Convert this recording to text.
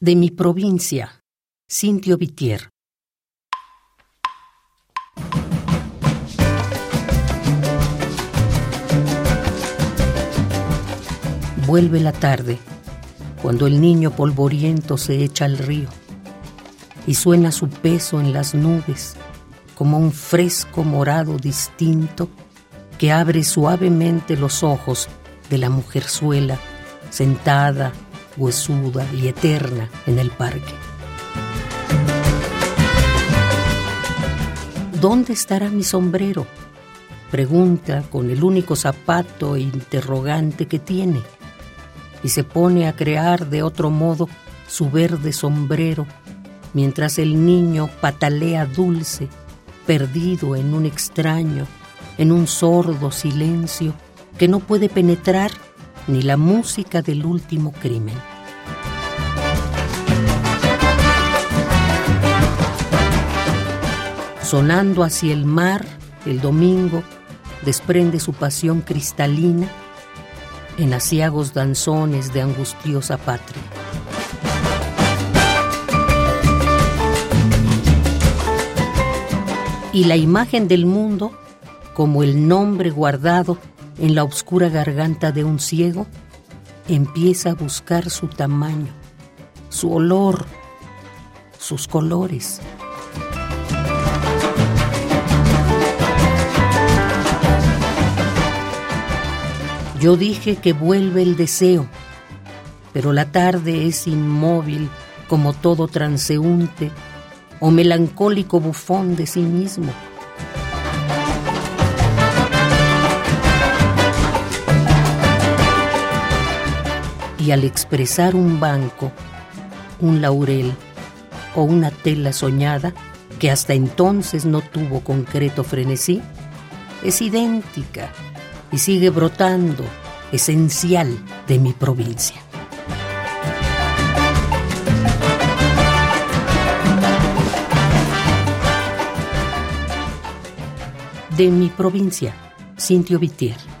De mi provincia, Cintio Vitier. Vuelve la tarde, cuando el niño polvoriento se echa al río y suena su peso en las nubes como un fresco morado distinto que abre suavemente los ojos de la mujerzuela sentada, huesuda y eterna en el parque. ¿Dónde estará mi sombrero? Pregunta con el único zapato e interrogante que tiene y se pone a crear de otro modo su verde sombrero mientras el niño patalea dulce, perdido en un extraño, en un sordo silencio que no puede penetrar ni la música del último crimen. Sonando hacia el mar, el domingo desprende su pasión cristalina en asiagos danzones de angustiosa patria. Y la imagen del mundo, como el nombre guardado en la oscura garganta de un ciego, empieza a buscar su tamaño, su olor, sus colores. Yo dije que vuelve el deseo, pero la tarde es inmóvil como todo transeúnte o melancólico bufón de sí mismo. Y al expresar un banco, un laurel o una tela soñada, que hasta entonces no tuvo concreto frenesí, es idéntica y sigue brotando, esencial de mi provincia. De mi provincia, Cintio Vitier.